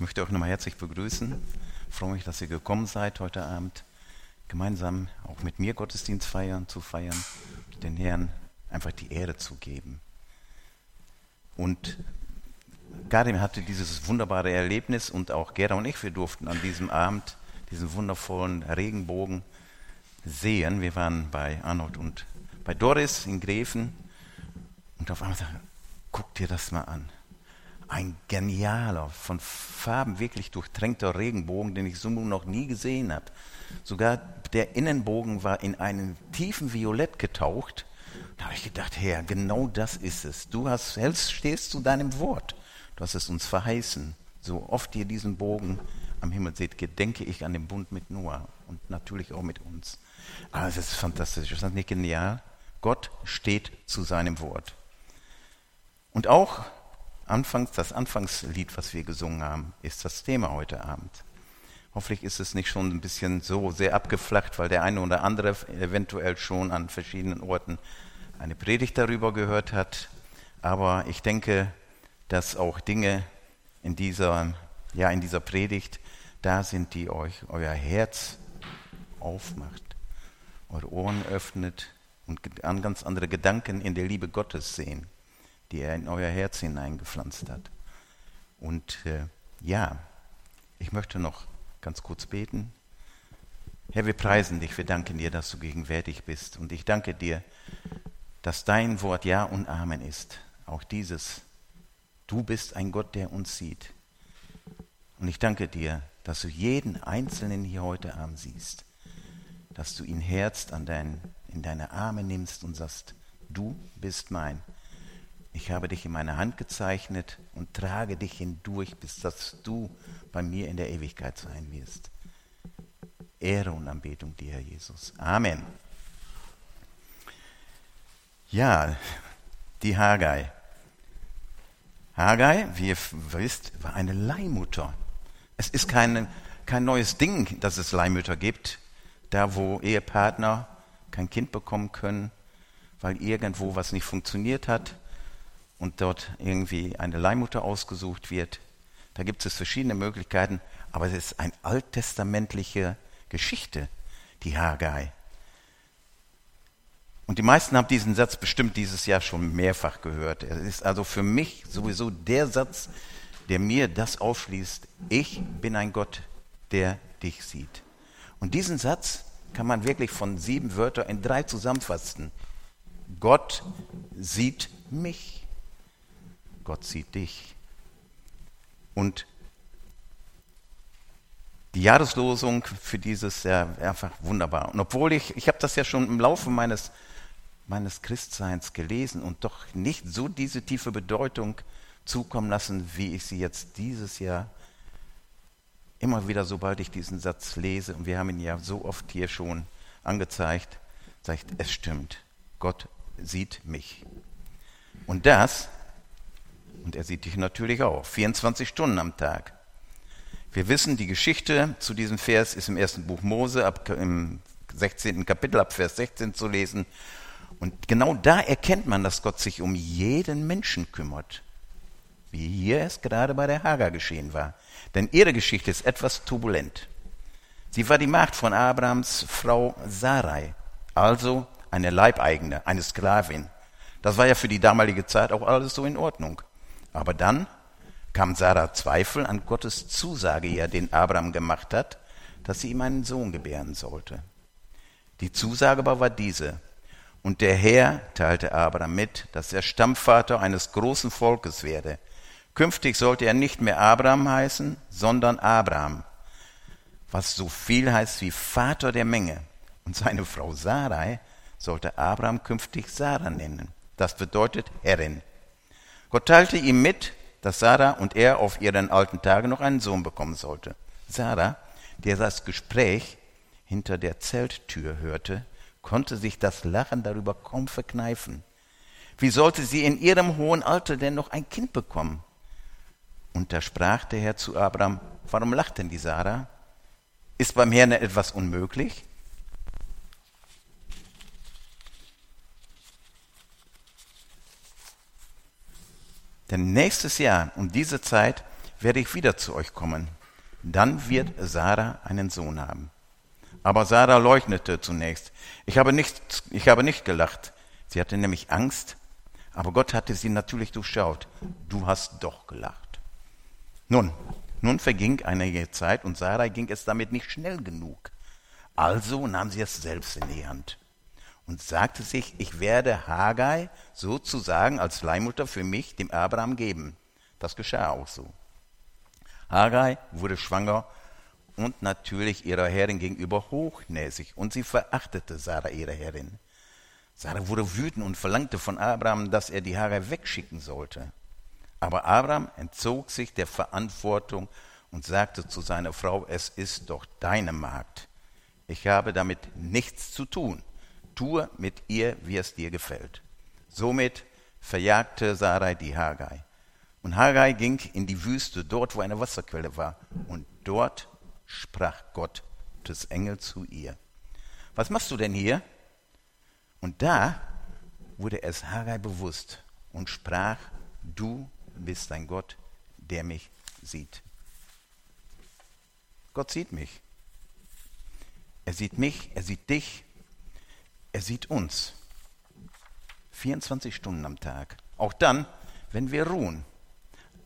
Ich möchte euch nochmal herzlich begrüßen. Ich freue mich, dass ihr gekommen seid heute Abend, gemeinsam auch mit mir Gottesdienst feiern, zu feiern, den Herrn einfach die Ehre zu geben. Und Karim hatte dieses wunderbare Erlebnis und auch Gera und ich, wir durften an diesem Abend diesen wundervollen Regenbogen sehen. Wir waren bei Arnold und bei Doris in Gräfen und auf einmal sagen, guck dir das mal an ein genialer, von Farben wirklich durchtränkter Regenbogen, den ich so noch nie gesehen habe. Sogar der Innenbogen war in einen tiefen Violett getaucht. Da habe ich gedacht, Herr, genau das ist es. Du hast, hältst, stehst zu deinem Wort. Du hast es uns verheißen. So oft ihr diesen Bogen am Himmel seht, gedenke ich an den Bund mit Noah und natürlich auch mit uns. Aber es ist fantastisch. Ist das nicht genial? Gott steht zu seinem Wort. Und auch Anfangs, das Anfangslied, was wir gesungen haben, ist das Thema heute Abend. Hoffentlich ist es nicht schon ein bisschen so sehr abgeflacht, weil der eine oder andere eventuell schon an verschiedenen Orten eine Predigt darüber gehört hat. Aber ich denke, dass auch Dinge in dieser, ja, in dieser Predigt da sind, die euch euer Herz aufmacht, eure Ohren öffnet und an ganz andere Gedanken in der Liebe Gottes sehen die er in euer Herz hineingepflanzt hat. Und äh, ja, ich möchte noch ganz kurz beten. Herr, wir preisen dich, wir danken dir, dass du gegenwärtig bist. Und ich danke dir, dass dein Wort Ja und Amen ist. Auch dieses, du bist ein Gott, der uns sieht. Und ich danke dir, dass du jeden Einzelnen hier heute Abend siehst, dass du ihn herzt an dein, in deine Arme nimmst und sagst, du bist mein ich habe dich in meine Hand gezeichnet und trage dich hindurch, bis dass du bei mir in der Ewigkeit sein wirst. Ehre und Anbetung dir, Herr Jesus. Amen. Ja, die Haggai. Haggai, wie ihr wisst, war eine Leihmutter. Es ist kein, kein neues Ding, dass es Leihmütter gibt, da wo Ehepartner kein Kind bekommen können, weil irgendwo was nicht funktioniert hat und dort irgendwie eine Leihmutter ausgesucht wird. Da gibt es verschiedene Möglichkeiten, aber es ist eine alttestamentliche Geschichte, die Haggai. Und die meisten haben diesen Satz bestimmt dieses Jahr schon mehrfach gehört. Es ist also für mich sowieso der Satz, der mir das aufschließt. Ich bin ein Gott, der dich sieht. Und diesen Satz kann man wirklich von sieben Wörtern in drei zusammenfassen. Gott sieht mich. Gott sieht dich. Und die Jahreslosung für dieses Jahr einfach wunderbar. Und obwohl ich, ich habe das ja schon im Laufe meines, meines Christseins gelesen und doch nicht so diese tiefe Bedeutung zukommen lassen, wie ich sie jetzt dieses Jahr immer wieder, sobald ich diesen Satz lese, und wir haben ihn ja so oft hier schon angezeigt, sagt, es stimmt, Gott sieht mich. Und das und er sieht dich natürlich auch. 24 Stunden am Tag. Wir wissen, die Geschichte zu diesem Vers ist im ersten Buch Mose, ab, im 16. Kapitel, ab Vers 16 zu lesen. Und genau da erkennt man, dass Gott sich um jeden Menschen kümmert. Wie hier es gerade bei der Hagar geschehen war. Denn ihre Geschichte ist etwas turbulent. Sie war die Magd von Abrahams Frau Sarai, also eine Leibeigene, eine Sklavin. Das war ja für die damalige Zeit auch alles so in Ordnung. Aber dann kam Sarah Zweifel an Gottes Zusage, ja, den Abraham gemacht hat, dass sie ihm einen Sohn gebären sollte. Die Zusage aber war diese. Und der Herr teilte Abraham mit, dass er Stammvater eines großen Volkes werde. Künftig sollte er nicht mehr Abraham heißen, sondern Abraham, was so viel heißt wie Vater der Menge. Und seine Frau Sarai sollte Abraham künftig Sarah nennen. Das bedeutet Herrin. Gott teilte ihm mit, dass Sarah und er auf ihren alten Tagen noch einen Sohn bekommen sollte. Sarah, der das Gespräch hinter der Zelttür hörte, konnte sich das Lachen darüber kaum verkneifen. Wie sollte sie in ihrem hohen Alter denn noch ein Kind bekommen? Und da sprach der Herr zu Abraham, warum lacht denn die Sarah? Ist beim Herrn etwas unmöglich? Denn nächstes Jahr um diese Zeit werde ich wieder zu euch kommen. Dann wird Sarah einen Sohn haben. Aber Sarah leugnete zunächst. Ich habe nicht, ich habe nicht gelacht. Sie hatte nämlich Angst, aber Gott hatte sie natürlich durchschaut. Du hast doch gelacht. Nun, nun verging einige Zeit und Sarah ging es damit nicht schnell genug. Also nahm sie es selbst in die Hand und sagte sich, ich werde Haggai sozusagen als Leihmutter für mich dem Abraham geben. Das geschah auch so. Haggai wurde schwanger und natürlich ihrer Herrin gegenüber hochnäsig und sie verachtete Sarah, ihre Herrin. Sarah wurde wütend und verlangte von Abraham, dass er die Haggai wegschicken sollte. Aber Abraham entzog sich der Verantwortung und sagte zu seiner Frau, es ist doch deine Magd. Ich habe damit nichts zu tun. Tue mit ihr, wie es dir gefällt. Somit verjagte Sarai die Haggai. Und Haggai ging in die Wüste, dort wo eine Wasserquelle war. Und dort sprach Gott des Engel zu ihr. Was machst du denn hier? Und da wurde es Haggai bewusst und sprach, du bist ein Gott, der mich sieht. Gott sieht mich. Er sieht mich, er sieht dich, er sieht uns 24 Stunden am Tag. Auch dann, wenn wir ruhen.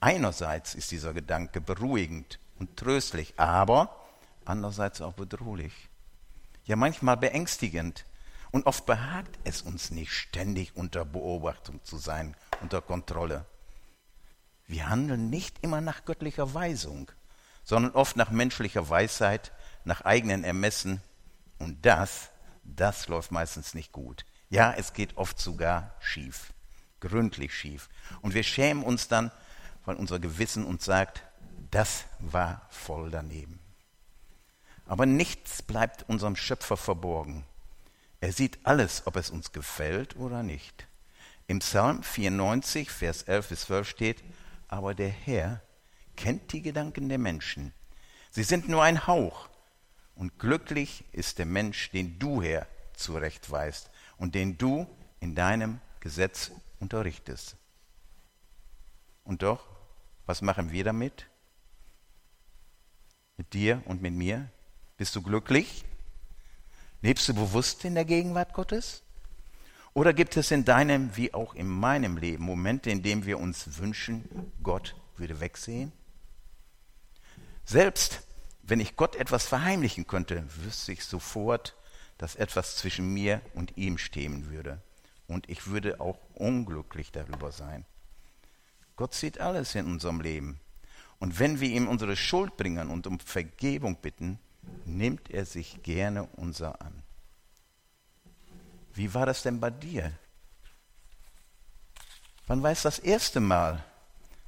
Einerseits ist dieser Gedanke beruhigend und tröstlich, aber andererseits auch bedrohlich. Ja, manchmal beängstigend. Und oft behagt es uns nicht, ständig unter Beobachtung zu sein, unter Kontrolle. Wir handeln nicht immer nach göttlicher Weisung, sondern oft nach menschlicher Weisheit, nach eigenen Ermessen. Und das das läuft meistens nicht gut. Ja, es geht oft sogar schief, gründlich schief. Und wir schämen uns dann, weil unser Gewissen uns sagt, das war voll daneben. Aber nichts bleibt unserem Schöpfer verborgen. Er sieht alles, ob es uns gefällt oder nicht. Im Psalm 94, Vers 11 bis 12 steht, aber der Herr kennt die Gedanken der Menschen. Sie sind nur ein Hauch. Und glücklich ist der Mensch, den du, Herr, zurechtweist und den du in deinem Gesetz unterrichtest. Und doch, was machen wir damit? Mit dir und mit mir? Bist du glücklich? Lebst du bewusst in der Gegenwart Gottes? Oder gibt es in deinem wie auch in meinem Leben Momente, in denen wir uns wünschen, Gott würde wegsehen? Selbst wenn ich Gott etwas verheimlichen könnte, wüsste ich sofort, dass etwas zwischen mir und ihm stehen würde. Und ich würde auch unglücklich darüber sein. Gott sieht alles in unserem Leben. Und wenn wir ihm unsere Schuld bringen und um Vergebung bitten, nimmt er sich gerne unser an. Wie war das denn bei dir? Wann war es das erste Mal,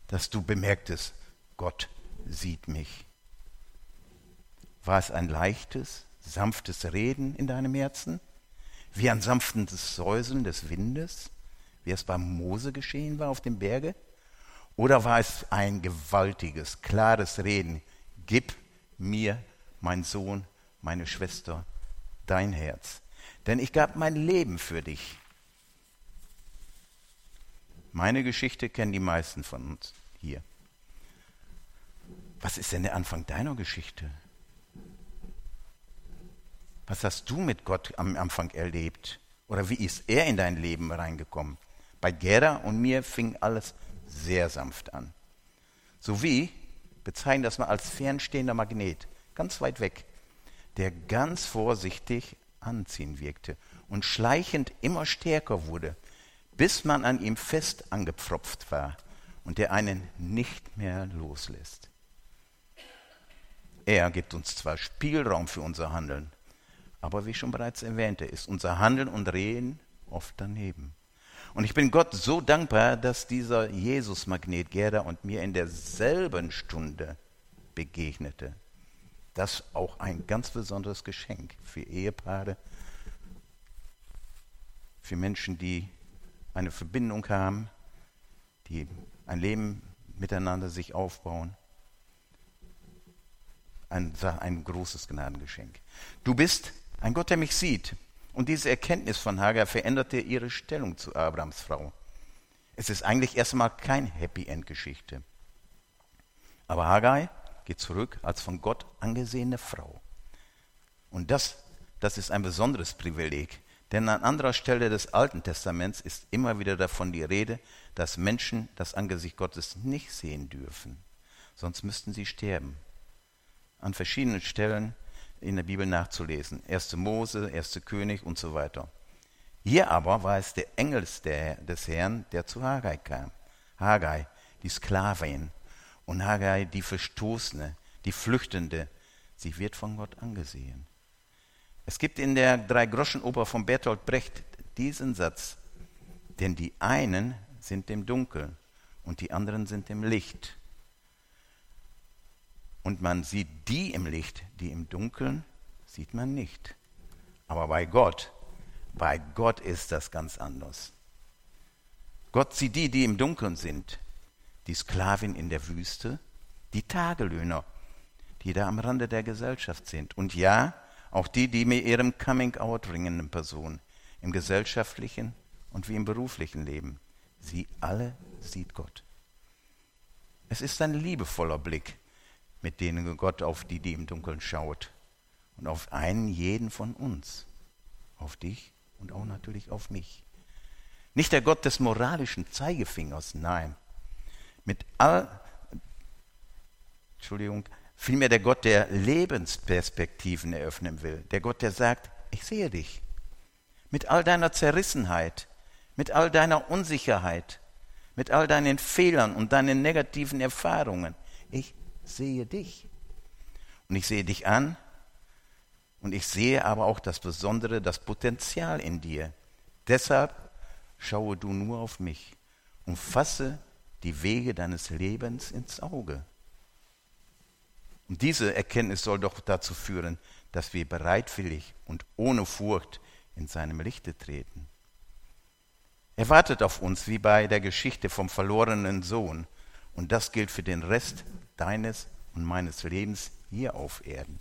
dass du bemerktest, Gott sieht mich? War es ein leichtes, sanftes Reden in deinem Herzen? Wie ein sanftes Säuseln des Windes, wie es beim Mose geschehen war auf dem Berge? Oder war es ein gewaltiges, klares Reden? Gib mir, mein Sohn, meine Schwester, dein Herz. Denn ich gab mein Leben für dich. Meine Geschichte kennen die meisten von uns hier. Was ist denn der Anfang deiner Geschichte? Was hast du mit Gott am Anfang erlebt? Oder wie ist er in dein Leben reingekommen? Bei Gera und mir fing alles sehr sanft an. So wie, bezeichnen das mal als fernstehender Magnet, ganz weit weg, der ganz vorsichtig anziehen wirkte und schleichend immer stärker wurde, bis man an ihm fest angepfropft war und der einen nicht mehr loslässt. Er gibt uns zwar Spielraum für unser Handeln, aber wie ich schon bereits erwähnte, ist unser Handeln und Reden oft daneben. Und ich bin Gott so dankbar, dass dieser Jesus-Magnet Gerda und mir in derselben Stunde begegnete. Das auch ein ganz besonderes Geschenk für Ehepaare, für Menschen, die eine Verbindung haben, die ein Leben miteinander sich aufbauen. Ein, ein großes Gnadengeschenk. Du bist ein Gott, der mich sieht. Und diese Erkenntnis von Hagar veränderte ihre Stellung zu Abrams Frau. Es ist eigentlich erstmal kein Happy End Geschichte. Aber Haggai geht zurück als von Gott angesehene Frau. Und das, das ist ein besonderes Privileg, denn an anderer Stelle des Alten Testaments ist immer wieder davon die Rede, dass Menschen das Angesicht Gottes nicht sehen dürfen, sonst müssten sie sterben. An verschiedenen Stellen in der Bibel nachzulesen. 1. Mose, 1. König und so weiter. Hier aber war es der Engel des Herrn, der zu Haggai kam. Haggai, die Sklavin, und Haggai, die Verstoßene, die Flüchtende. Sie wird von Gott angesehen. Es gibt in der Drei-Groschen-Oper von Bertolt Brecht diesen Satz, denn die einen sind im Dunkeln und die anderen sind im Licht. Und man sieht die im Licht, die im Dunkeln sieht man nicht. Aber bei Gott, bei Gott ist das ganz anders. Gott sieht die, die im Dunkeln sind, die Sklavin in der Wüste, die Tagelöhner, die da am Rande der Gesellschaft sind. Und ja, auch die, die mit ihrem Coming-out ringenden Person im gesellschaftlichen und wie im beruflichen Leben. Sie alle sieht Gott. Es ist ein liebevoller Blick, mit dem Gott auf die, die im Dunkeln schaut. Und auf einen jeden von uns. Auf dich und auch natürlich auf mich. Nicht der Gott des moralischen Zeigefingers, nein. Mit all, Entschuldigung, Vielmehr der Gott, der Lebensperspektiven eröffnen will. Der Gott, der sagt, ich sehe dich. Mit all deiner Zerrissenheit, mit all deiner Unsicherheit, mit all deinen Fehlern und deinen negativen Erfahrungen. Ich sehe dich. Und ich sehe dich an und ich sehe aber auch das Besondere, das Potenzial in dir. Deshalb schaue du nur auf mich und fasse die Wege deines Lebens ins Auge. Und diese Erkenntnis soll doch dazu führen, dass wir bereitwillig und ohne Furcht in seinem Lichte treten. Er wartet auf uns wie bei der Geschichte vom verlorenen Sohn. Und das gilt für den Rest deines und meines Lebens hier auf Erden.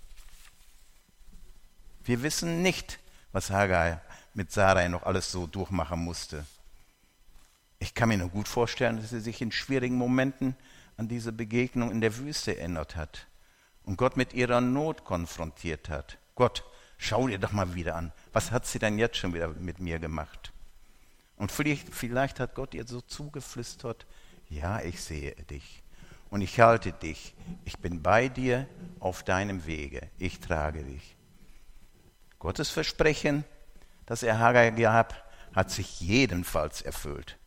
Wir wissen nicht, was Haggai mit Sarai noch alles so durchmachen musste. Ich kann mir nur gut vorstellen, dass sie sich in schwierigen Momenten an diese Begegnung in der Wüste erinnert hat und Gott mit ihrer Not konfrontiert hat. Gott, schau dir doch mal wieder an, was hat sie denn jetzt schon wieder mit mir gemacht? Und vielleicht, vielleicht hat Gott ihr so zugeflüstert, ja, ich sehe dich und ich halte dich, ich bin bei dir auf deinem Wege, ich trage dich. Gottes Versprechen, das er Haggai gab, hat sich jedenfalls erfüllt.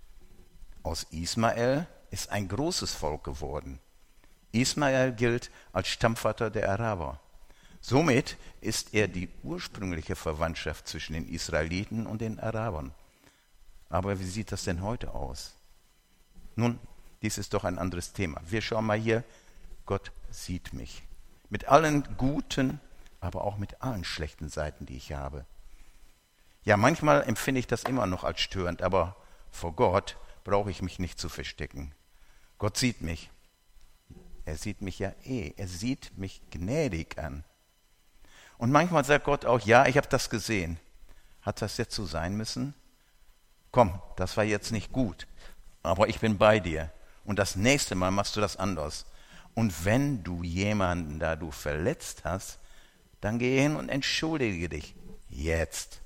Aus Ismael ist ein großes Volk geworden. Ismael gilt als Stammvater der Araber. Somit ist er die ursprüngliche Verwandtschaft zwischen den Israeliten und den Arabern. Aber wie sieht das denn heute aus? Nun, dies ist doch ein anderes Thema. Wir schauen mal hier, Gott sieht mich. Mit allen guten, aber auch mit allen schlechten Seiten, die ich habe. Ja, manchmal empfinde ich das immer noch als störend, aber vor Gott brauche ich mich nicht zu verstecken. Gott sieht mich. Er sieht mich ja eh. Er sieht mich gnädig an. Und manchmal sagt Gott auch, ja, ich habe das gesehen. Hat das jetzt so sein müssen? Komm, das war jetzt nicht gut, aber ich bin bei dir. Und das nächste Mal machst du das anders. Und wenn du jemanden da du verletzt hast, dann geh hin und entschuldige dich. Jetzt.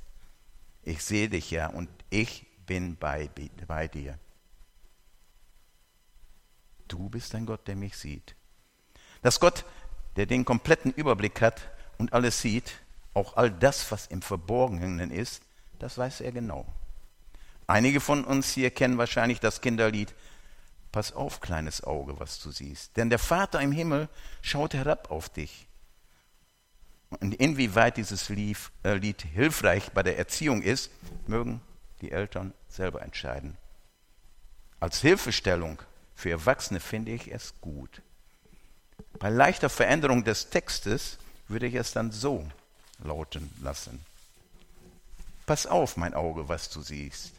Ich sehe dich ja und ich bin bei, bei dir. Du bist ein Gott, der mich sieht. Dass Gott, der den kompletten Überblick hat und alles sieht, auch all das, was im Verborgenen ist, das weiß er genau. Einige von uns hier kennen wahrscheinlich das Kinderlied Pass auf, kleines Auge, was du siehst. Denn der Vater im Himmel schaut herab auf dich. Und inwieweit dieses Lied, äh, Lied hilfreich bei der Erziehung ist, mögen die Eltern selber entscheiden. Als Hilfestellung für Erwachsene finde ich es gut. Bei leichter Veränderung des Textes würde ich es dann so lauten lassen. Pass auf, mein Auge, was du siehst,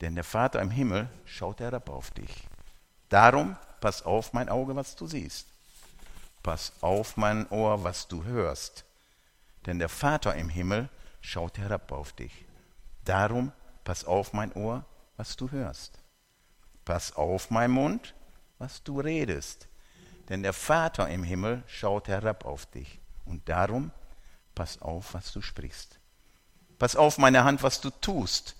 denn der Vater im Himmel schaut herab auf dich. Darum pass auf, mein Auge, was du siehst. Pass auf, mein Ohr, was du hörst, denn der Vater im Himmel schaut herab auf dich. Darum pass auf, mein Ohr, was du hörst. Pass auf, mein Mund, was du redest, denn der Vater im Himmel schaut herab auf dich. Und darum, pass auf, was du sprichst. Pass auf, meine Hand, was du tust,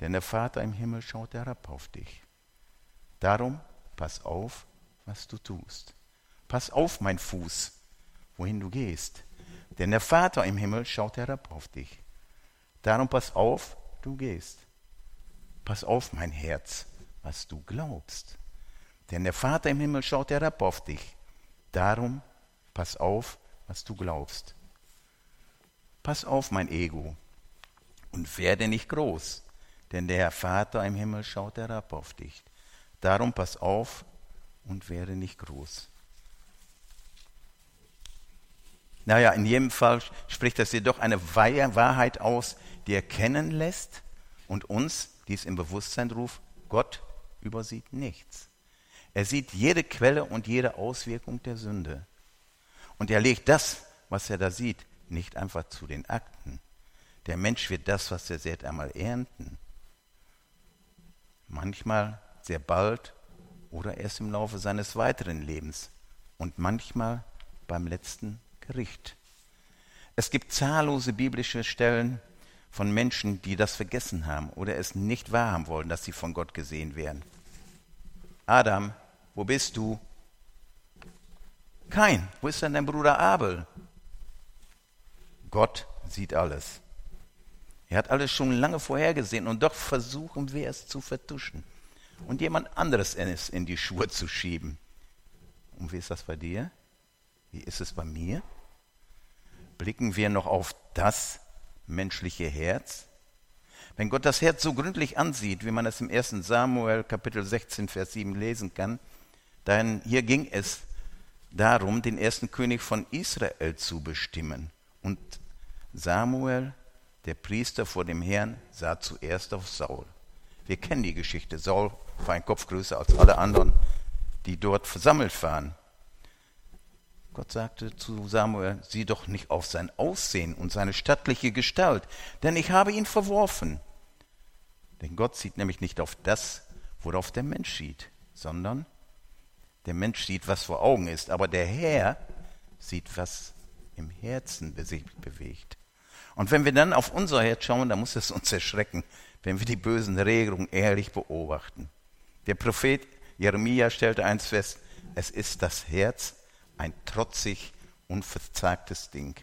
denn der Vater im Himmel schaut herab auf dich. Darum, pass auf, was du tust. Pass auf, mein Fuß, wohin du gehst, denn der Vater im Himmel schaut herab auf dich. Darum pass auf, du gehst. Pass auf, mein Herz, was du glaubst. Denn der Vater im Himmel schaut herab auf dich. Darum pass auf, was du glaubst. Pass auf, mein Ego, und werde nicht groß, denn der Vater im Himmel schaut herab auf dich. Darum pass auf und werde nicht groß. Naja, in jedem Fall spricht das jedoch eine Wahrheit aus, die erkennen lässt und uns dies im Bewusstsein ruft, Gott übersieht nichts. Er sieht jede Quelle und jede Auswirkung der Sünde. Und er legt das, was er da sieht, nicht einfach zu den Akten. Der Mensch wird das, was er sät, einmal ernten. Manchmal sehr bald oder erst im Laufe seines weiteren Lebens und manchmal beim letzten Gericht. Es gibt zahllose biblische Stellen von Menschen, die das vergessen haben oder es nicht wahrhaben wollen, dass sie von Gott gesehen werden. Adam, wo bist du? Kein. Wo ist denn dein Bruder Abel? Gott sieht alles. Er hat alles schon lange vorhergesehen und doch versuchen wir es zu vertuschen und jemand anderes in die Schuhe zu schieben. Und wie ist das bei dir? Wie ist es bei mir? Blicken wir noch auf das menschliche Herz? Wenn Gott das Herz so gründlich ansieht, wie man es im 1. Samuel Kapitel 16, Vers 7 lesen kann, dann hier ging es darum, den ersten König von Israel zu bestimmen. Und Samuel, der Priester vor dem Herrn, sah zuerst auf Saul. Wir kennen die Geschichte. Saul war ein Kopf größer als alle anderen, die dort versammelt waren. Gott sagte zu Samuel, sieh doch nicht auf sein Aussehen und seine stattliche Gestalt, denn ich habe ihn verworfen. Denn Gott sieht nämlich nicht auf das, worauf der Mensch sieht, sondern der Mensch sieht, was vor Augen ist, aber der Herr sieht, was im Herzen sich bewegt. Und wenn wir dann auf unser Herz schauen, dann muss es uns erschrecken, wenn wir die bösen Regelungen ehrlich beobachten. Der Prophet Jeremia stellte eins fest, es ist das Herz ein trotzig, unverzagtes Ding.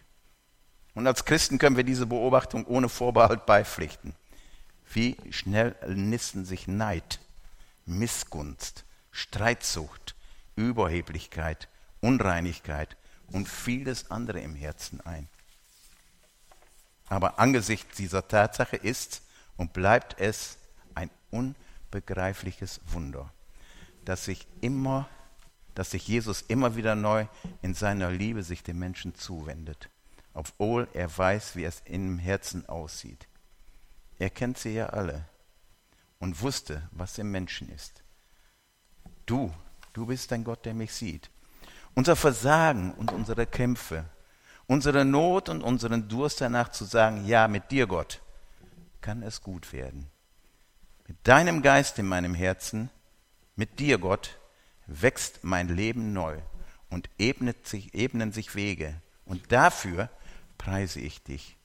Und als Christen können wir diese Beobachtung ohne Vorbehalt beipflichten. Wie schnell nisten sich Neid, Missgunst, Streitsucht, Überheblichkeit, Unreinigkeit und vieles andere im Herzen ein. Aber angesichts dieser Tatsache ist und bleibt es ein unbegreifliches Wunder, dass sich immer dass sich Jesus immer wieder neu in seiner Liebe sich den Menschen zuwendet, obwohl er weiß, wie es im Herzen aussieht. Er kennt sie ja alle und wusste, was im Menschen ist. Du, du bist ein Gott, der mich sieht. Unser Versagen und unsere Kämpfe, unsere Not und unseren Durst danach zu sagen, ja, mit dir, Gott, kann es gut werden. Mit deinem Geist in meinem Herzen, mit dir, Gott, wächst mein Leben neu und ebnet sich, ebnen sich Wege. Und dafür preise ich dich.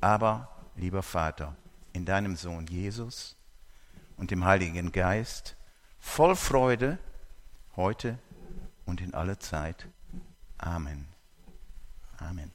Aber, lieber Vater, in deinem Sohn Jesus und dem Heiligen Geist, voll Freude, heute und in alle Zeit. Amen. Amen.